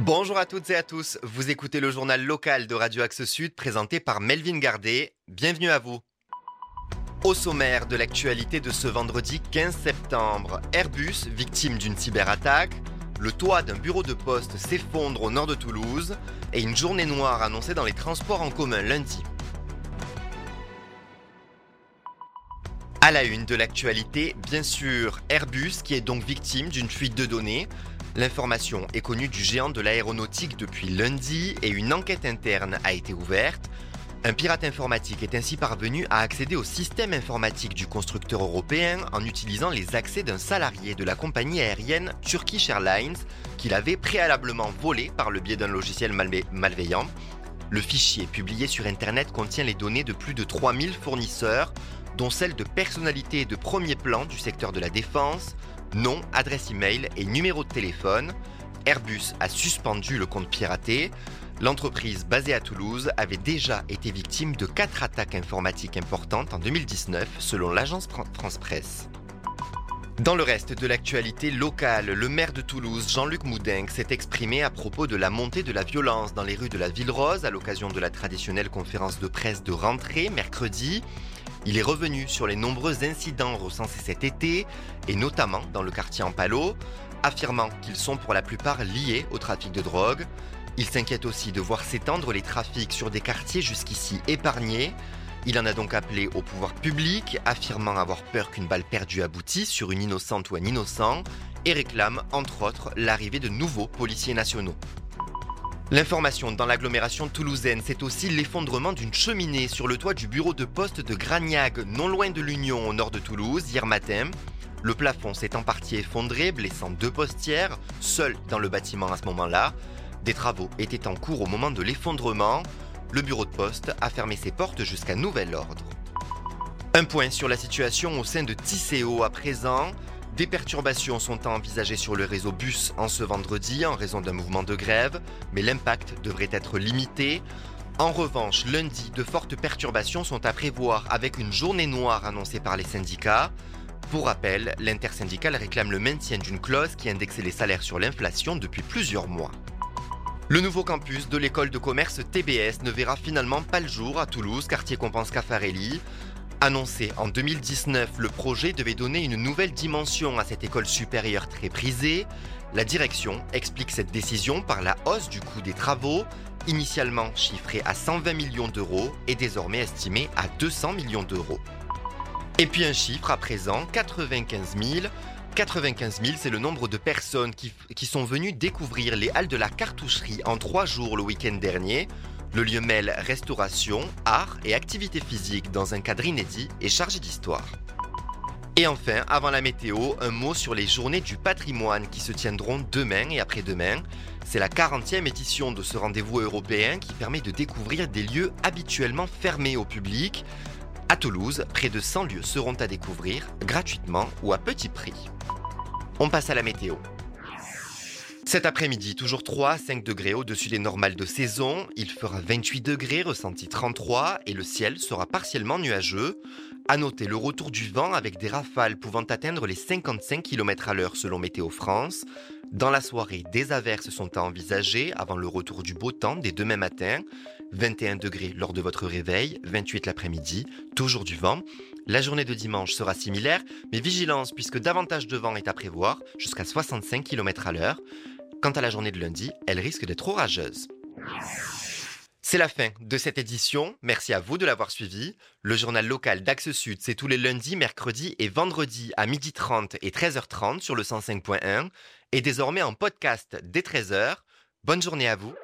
Bonjour à toutes et à tous, vous écoutez le journal local de Radio Axe Sud présenté par Melvin Gardet. Bienvenue à vous. Au sommaire de l'actualité de ce vendredi 15 septembre, Airbus, victime d'une cyberattaque, le toit d'un bureau de poste s'effondre au nord de Toulouse et une journée noire annoncée dans les transports en commun lundi. À la une de l'actualité, bien sûr, Airbus qui est donc victime d'une fuite de données. L'information est connue du géant de l'aéronautique depuis lundi et une enquête interne a été ouverte. Un pirate informatique est ainsi parvenu à accéder au système informatique du constructeur européen en utilisant les accès d'un salarié de la compagnie aérienne Turkish Airlines qu'il avait préalablement volé par le biais d'un logiciel malveillant. Le fichier publié sur Internet contient les données de plus de 3000 fournisseurs, dont celles de personnalités de premier plan du secteur de la défense, nom, adresse email et numéro de téléphone. Airbus a suspendu le compte piraté. L'entreprise basée à Toulouse avait déjà été victime de quatre attaques informatiques importantes en 2019 selon l'agence France Presse. Dans le reste de l'actualité locale, le maire de Toulouse, Jean-Luc Moudin, s'est exprimé à propos de la montée de la violence dans les rues de la Ville Rose à l'occasion de la traditionnelle conférence de presse de rentrée mercredi. Il est revenu sur les nombreux incidents recensés cet été, et notamment dans le quartier Ampalo, affirmant qu'ils sont pour la plupart liés au trafic de drogue. Il s'inquiète aussi de voir s'étendre les trafics sur des quartiers jusqu'ici épargnés. Il en a donc appelé au pouvoir public, affirmant avoir peur qu'une balle perdue aboutisse sur une innocente ou un innocent, et réclame, entre autres, l'arrivée de nouveaux policiers nationaux. L'information dans l'agglomération toulousaine, c'est aussi l'effondrement d'une cheminée sur le toit du bureau de poste de Gragnac, non loin de l'Union, au nord de Toulouse, hier matin. Le plafond s'est en partie effondré, blessant deux postières, seules dans le bâtiment à ce moment-là. Des travaux étaient en cours au moment de l'effondrement. Le bureau de poste a fermé ses portes jusqu'à nouvel ordre. Un point sur la situation au sein de Tisséo à présent. Des perturbations sont à envisager sur le réseau bus en ce vendredi en raison d'un mouvement de grève, mais l'impact devrait être limité. En revanche, lundi, de fortes perturbations sont à prévoir avec une journée noire annoncée par les syndicats. Pour rappel, l'intersyndicale réclame le maintien d'une clause qui indexait les salaires sur l'inflation depuis plusieurs mois. Le nouveau campus de l'école de commerce TBS ne verra finalement pas le jour à Toulouse, quartier compense Caffarelli. Annoncé en 2019, le projet devait donner une nouvelle dimension à cette école supérieure très prisée. La direction explique cette décision par la hausse du coût des travaux, initialement chiffré à 120 millions d'euros et désormais estimé à 200 millions d'euros. Et puis un chiffre à présent, 95 000. 95 000, c'est le nombre de personnes qui, sont venues découvrir les halles de la cartoucherie en trois jours le week-end dernier. Le lieu mêle restauration, art et activité physique dans un cadre inédit et chargé d'histoire. Et enfin, avant la météo, un mot sur les journées du patrimoine qui se tiendront demain et après-demain. C'est la 40e édition de ce rendez-vous européen qui permet de découvrir des lieux habituellement fermés au public. À Toulouse, près de 100 lieux seront à découvrir gratuitement ou à petit prix. On passe à la météo. Cet après-midi, toujours 3 à 5 degrés au-dessus des normales de saison. Il fera 28 degrés, ressenti 33, et le ciel sera partiellement nuageux. À noter le retour du vent avec des rafales pouvant atteindre les 55 km à l'heure selon Météo France. Dans la soirée, des averses sont à envisager avant le retour du beau temps dès demain matin. 21 degrés lors de votre réveil, 28 l'après-midi, toujours du vent. La journée de dimanche sera similaire, mais vigilance puisque davantage de vent est à prévoir, jusqu'à 65 km à l'heure. Quant à la journée de lundi, elle risque d'être orageuse. C'est la fin de cette édition. Merci à vous de l'avoir suivi. Le journal local d'Axe Sud, c'est tous les lundis, mercredis et vendredis à 12h30 et 13h30 sur le 105.1 et désormais en podcast dès 13h. Bonne journée à vous